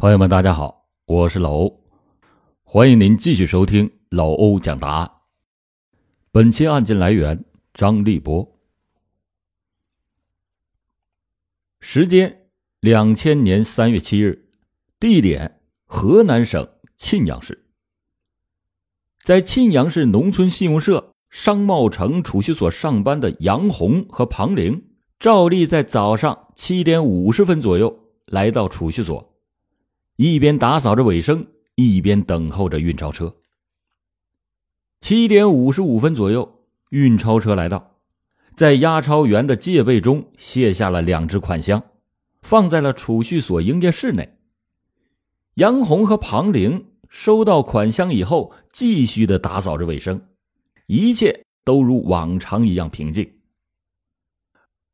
朋友们，大家好，我是老欧，欢迎您继续收听老欧讲答案。本期案件来源张立波，时间两千年三月七日，地点河南省沁阳市。在沁阳市农村信用社商贸城储蓄所上班的杨红和庞玲，照例在早上七点五十分左右来到储蓄所。一边打扫着卫生，一边等候着运钞车。七点五十五分左右，运钞车来到，在押钞员的戒备中卸下了两只款箱，放在了储蓄所营业室内。杨红和庞玲收到款箱以后，继续的打扫着卫生，一切都如往常一样平静。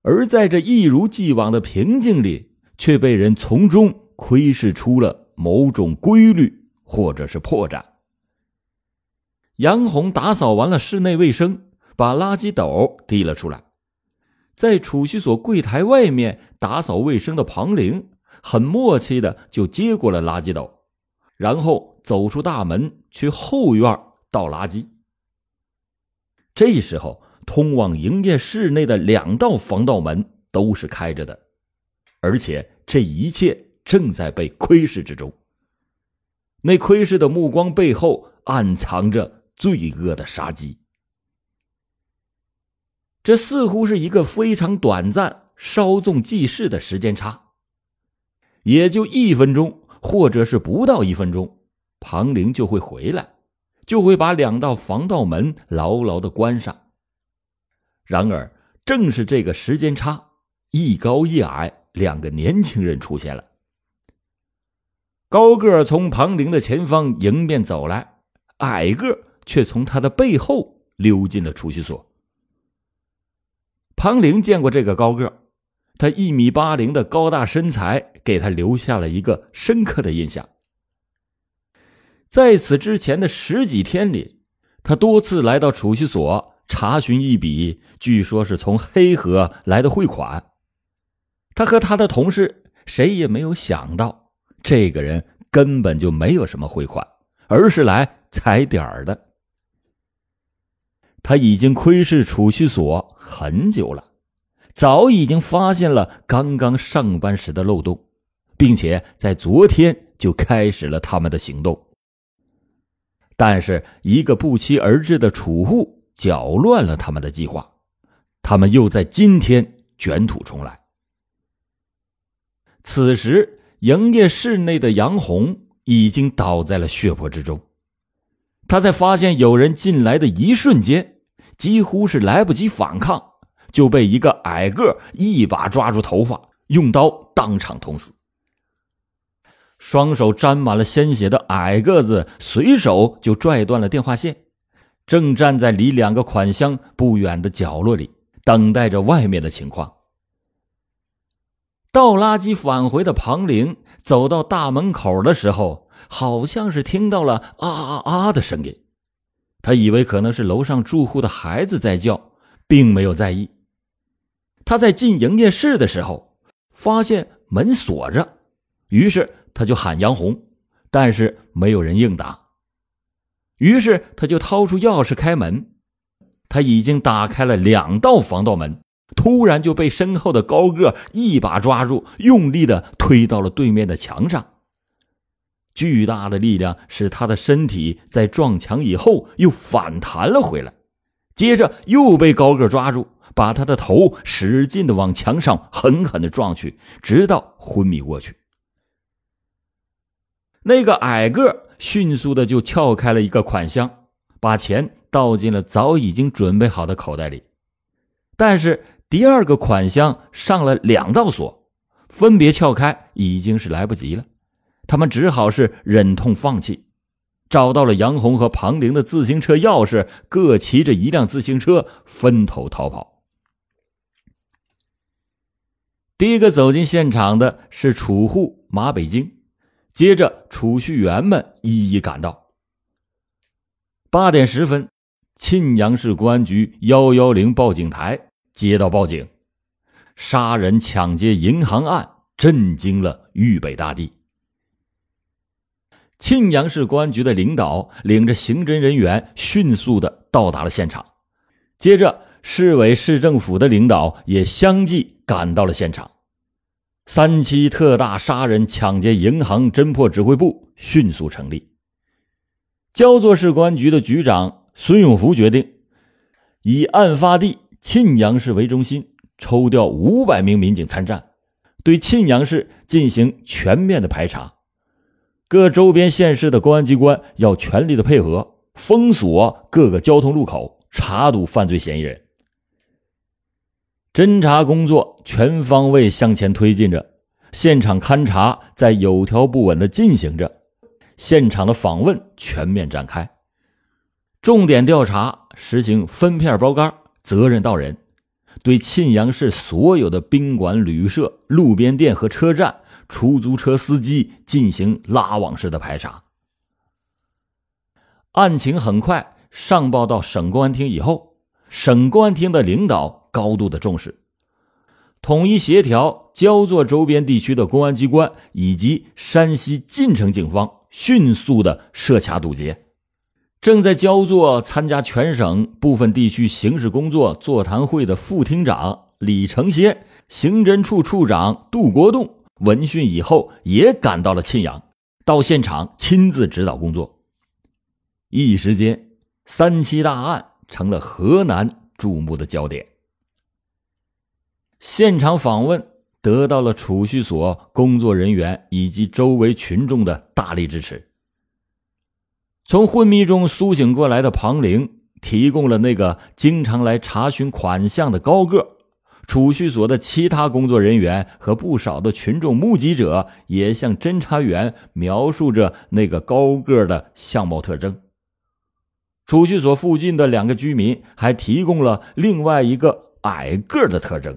而在这一如既往的平静里，却被人从中。窥视出了某种规律，或者是破绽。杨红打扫完了室内卫生，把垃圾斗提了出来。在储蓄所柜台外面打扫卫生的庞玲，很默契的就接过了垃圾斗，然后走出大门去后院倒垃圾。这时候，通往营业室内的两道防盗门都是开着的，而且这一切。正在被窥视之中。那窥视的目光背后暗藏着罪恶的杀机。这似乎是一个非常短暂、稍纵即逝的时间差，也就一分钟，或者是不到一分钟，庞玲就会回来，就会把两道防盗门牢牢的关上。然而，正是这个时间差，一高一矮两个年轻人出现了。高个从庞玲的前方迎面走来，矮个却从他的背后溜进了储蓄所。庞玲见过这个高个，他一米八零的高大身材给他留下了一个深刻的印象。在此之前的十几天里，他多次来到储蓄所查询一笔，据说是从黑河来的汇款。他和他的同事谁也没有想到。这个人根本就没有什么汇款，而是来踩点儿的。他已经窥视储蓄所很久了，早已经发现了刚刚上班时的漏洞，并且在昨天就开始了他们的行动。但是，一个不期而至的储户搅乱了他们的计划，他们又在今天卷土重来。此时。营业室内的杨红已经倒在了血泊之中。他在发现有人进来的一瞬间，几乎是来不及反抗，就被一个矮个一把抓住头发，用刀当场捅死。双手沾满了鲜血的矮个子随手就拽断了电话线，正站在离两个款箱不远的角落里，等待着外面的情况。倒垃圾返回的庞玲走到大门口的时候，好像是听到了啊啊啊的声音。他以为可能是楼上住户的孩子在叫，并没有在意。他在进营业室的时候，发现门锁着，于是他就喊杨红，但是没有人应答。于是他就掏出钥匙开门，他已经打开了两道防盗门。突然就被身后的高个一把抓住，用力的推到了对面的墙上。巨大的力量使他的身体在撞墙以后又反弹了回来，接着又被高个抓住，把他的头使劲的往墙上狠狠的撞去，直到昏迷过去。那个矮个迅速的就撬开了一个款箱，把钱倒进了早已经准备好的口袋里，但是。第二个款项上了两道锁，分别撬开已经是来不及了，他们只好是忍痛放弃，找到了杨红和庞玲的自行车钥匙，各骑着一辆自行车分头逃跑。第一个走进现场的是储户马北京，接着储蓄员们一一赶到。八点十分，沁阳市公安局幺幺零报警台。接到报警，杀人抢劫银行案震惊了豫北大地。沁阳市公安局的领导领着刑侦人员迅速的到达了现场，接着市委市政府的领导也相继赶到了现场。三七特大杀人抢劫银行侦破指挥部迅速成立。焦作市公安局的局长孙永福决定，以案发地沁阳市为中心，抽调五百名民警参战，对沁阳市进行全面的排查。各周边县市的公安机关要全力的配合，封锁各个交通路口，查堵犯罪嫌疑人。侦查工作全方位向前推进着，现场勘查在有条不紊的进行着，现场的访问全面展开，重点调查实行分片包干，责任到人，对沁阳市所有的宾馆、旅社、路边店和车站。出租车司机进行拉网式的排查，案情很快上报到省公安厅以后，省公安厅的领导高度的重视，统一协调焦作周边地区的公安机关以及山西晋城警方，迅速的设卡堵截。正在焦作参加全省部分地区刑事工作座谈会的副厅长李成先、刑侦处处长杜国栋。闻讯以后，也赶到了沁阳，到现场亲自指导工作。一时间，三七大案成了河南注目的焦点。现场访问得到了储蓄所工作人员以及周围群众的大力支持。从昏迷中苏醒过来的庞玲提供了那个经常来查询款项的高个。储蓄所的其他工作人员和不少的群众目击者也向侦查员描述着那个高个的相貌特征。储蓄所附近的两个居民还提供了另外一个矮个的特征。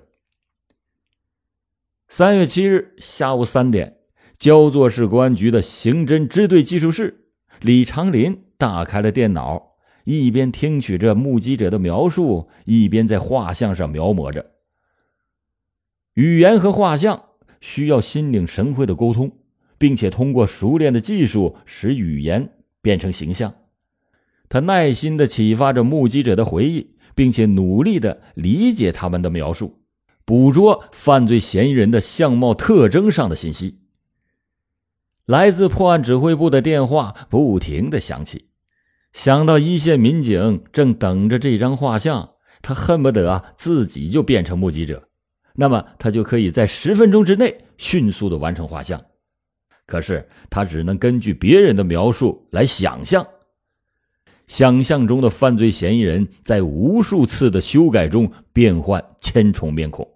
三月七日下午三点，焦作市公安局的刑侦支队技术室，李长林打开了电脑，一边听取着目击者的描述，一边在画像上描摹着。语言和画像需要心领神会的沟通，并且通过熟练的技术使语言变成形象。他耐心的启发着目击者的回忆，并且努力的理解他们的描述，捕捉犯罪嫌疑人的相貌特征上的信息。来自破案指挥部的电话不停的响起，想到一线民警正等着这张画像，他恨不得啊自己就变成目击者。那么他就可以在十分钟之内迅速的完成画像，可是他只能根据别人的描述来想象，想象中的犯罪嫌疑人在无数次的修改中变换千重面孔。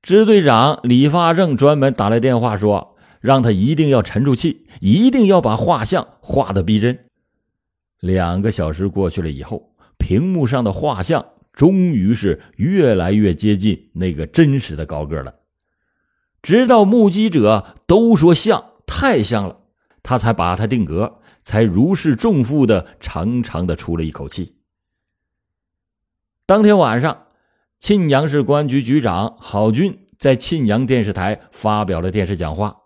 支队长李发正专门打来电话说，让他一定要沉住气，一定要把画像画的逼真。两个小时过去了以后，屏幕上的画像。终于是越来越接近那个真实的高个了，直到目击者都说像，太像了，他才把他定格，才如释重负的长长的出了一口气。当天晚上，沁阳市公安局局长郝军在沁阳电视台发表了电视讲话，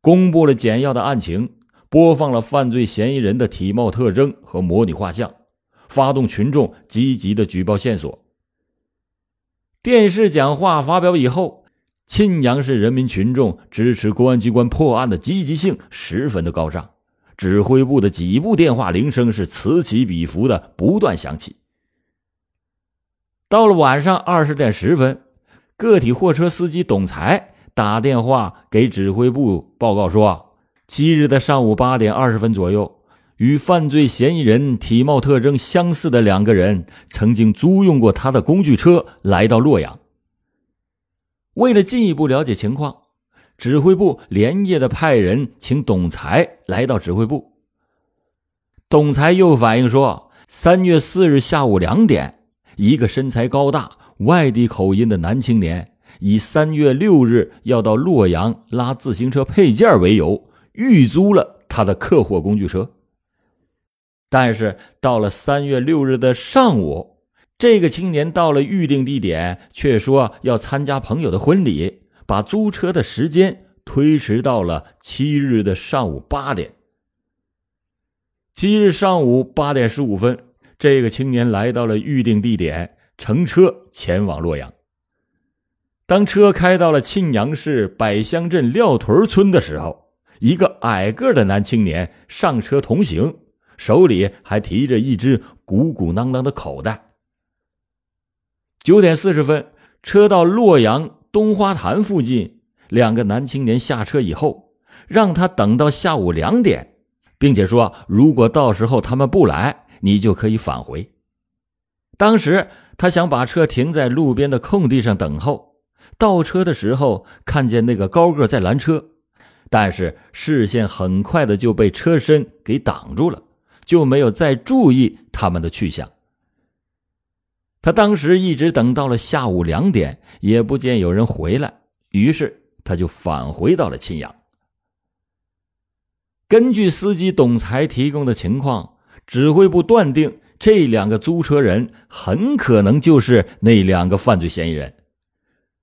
公布了简要的案情，播放了犯罪嫌疑人的体貌特征和模拟画像。发动群众积极的举报线索。电视讲话发表以后，沁阳市人民群众支持公安机关破案的积极性十分的高涨，指挥部的几部电话铃声是此起彼伏的不断响起。到了晚上二十点十分，个体货车司机董才打电话给指挥部报告说，七日的上午八点二十分左右。与犯罪嫌疑人体貌特征相似的两个人曾经租用过他的工具车来到洛阳。为了进一步了解情况，指挥部连夜的派人请董才来到指挥部。董才又反映说，三月四日下午两点，一个身材高大、外地口音的男青年，以三月六日要到洛阳拉自行车配件为由，预租了他的客货工具车。但是到了三月六日的上午，这个青年到了预定地点，却说要参加朋友的婚礼，把租车的时间推迟到了七日的上午八点。七日上午八点十五分，这个青年来到了预定地点，乘车前往洛阳。当车开到了沁阳市百乡镇廖屯村的时候，一个矮个的男青年上车同行，手里还提着一只鼓鼓囊囊的口袋。九点四十分，车到洛阳东花坛附近，两个男青年下车以后，让他等到下午两点。并且说，如果到时候他们不来，你就可以返回。当时他想把车停在路边的空地上等候，倒车的时候看见那个高个在拦车，但是视线很快的就被车身给挡住了，就没有再注意他们的去向。他当时一直等到了下午两点，也不见有人回来，于是他就返回到了沁阳。根据司机董才提供的情况，指挥部断定这两个租车人很可能就是那两个犯罪嫌疑人，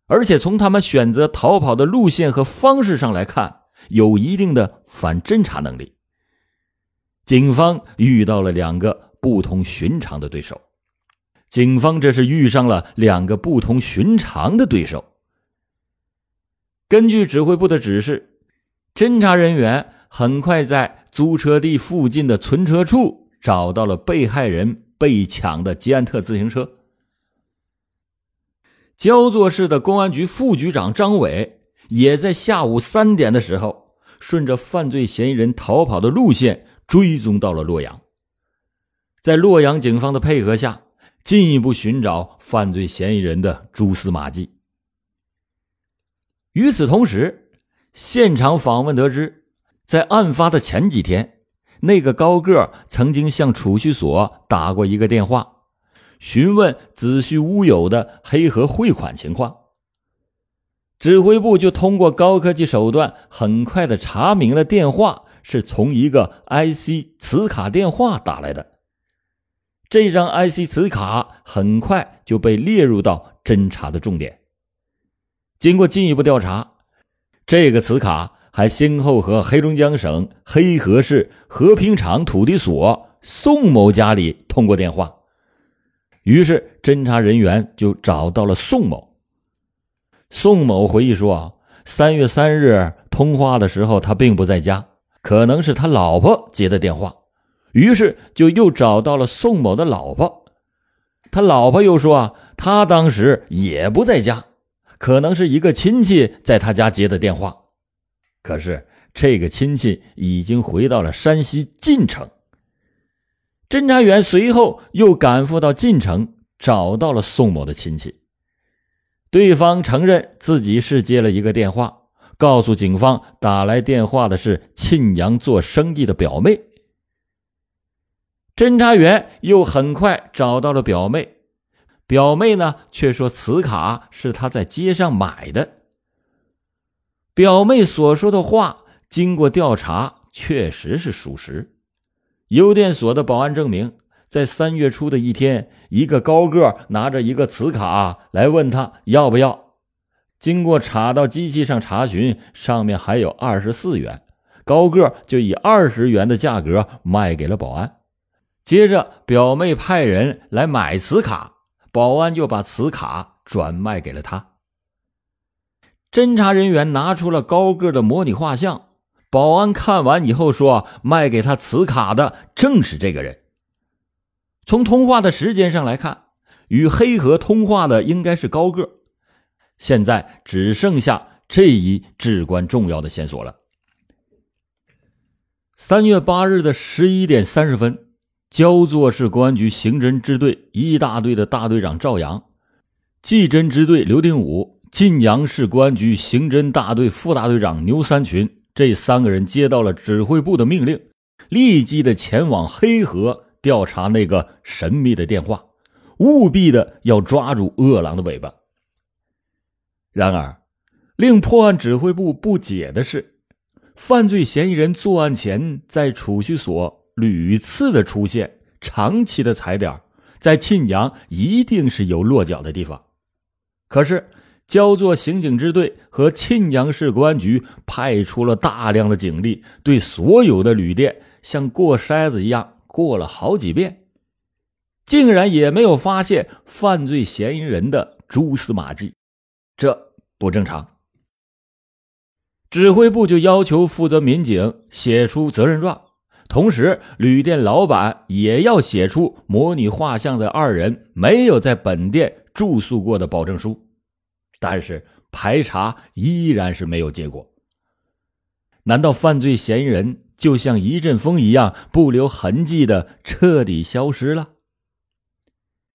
而且从他们选择逃跑的路线和方式上来看，有一定的反侦查能力。警方遇到了两个不同寻常的对手，警方这是遇上了两个不同寻常的对手。根据指挥部的指示，侦查人员。很快，在租车地附近的存车处找到了被害人被抢的捷安特自行车。焦作市的公安局副局长张伟也在下午三点的时候，顺着犯罪嫌疑人逃跑的路线追踪到了洛阳。在洛阳警方的配合下，进一步寻找犯罪嫌疑人的蛛丝马迹。与此同时，现场访问得知。在案发的前几天，那个高个曾经向储蓄所打过一个电话，询问子虚乌有的黑河汇款情况。指挥部就通过高科技手段，很快的查明了电话是从一个 IC 磁卡电话打来的。这张 IC 磁卡很快就被列入到侦查的重点。经过进一步调查，这个磁卡。还先后和黑龙江省黑河市和平厂土地所宋某家里通过电话，于是侦查人员就找到了宋某。宋某回忆说：“啊三月三日通话的时候，他并不在家，可能是他老婆接的电话。”于是就又找到了宋某的老婆，他老婆又说：“啊他当时也不在家，可能是一个亲戚在他家接的电话。”可是，这个亲戚已经回到了山西晋城。侦查员随后又赶赴到晋城，找到了宋某的亲戚。对方承认自己是接了一个电话，告诉警方打来电话的是沁阳做生意的表妹。侦查员又很快找到了表妹，表妹呢却说此卡是她在街上买的。表妹所说的话，经过调查，确实是属实。邮电所的保安证明，在三月初的一天，一个高个拿着一个磁卡来问他要不要。经过查到机器上查询，上面还有二十四元，高个就以二十元的价格卖给了保安。接着，表妹派人来买磁卡，保安就把磁卡转卖给了他。侦查人员拿出了高个的模拟画像，保安看完以后说：“卖给他磁卡的正是这个人。”从通话的时间上来看，与黑河通话的应该是高个。现在只剩下这一至关重要的线索了。三月八日的十一点三十分，焦作市公安局刑侦支队一大队的大队长赵阳，技侦支队刘定武。晋阳市公安局刑侦大队副大队长牛三群这三个人接到了指挥部的命令，立即的前往黑河调查那个神秘的电话，务必的要抓住饿狼的尾巴。然而，令破案指挥部不解的是，犯罪嫌疑人作案前在储蓄所屡次的出现，长期的踩点，在沁阳一定是有落脚的地方，可是。焦作刑警支队和沁阳市公安局派出了大量的警力，对所有的旅店像过筛子一样过了好几遍，竟然也没有发现犯罪嫌疑人的蛛丝马迹，这不正常。指挥部就要求负责民警写出责任状，同时旅店老板也要写出模拟画像的二人没有在本店住宿过的保证书。但是排查依然是没有结果。难道犯罪嫌疑人就像一阵风一样不留痕迹的彻底消失了？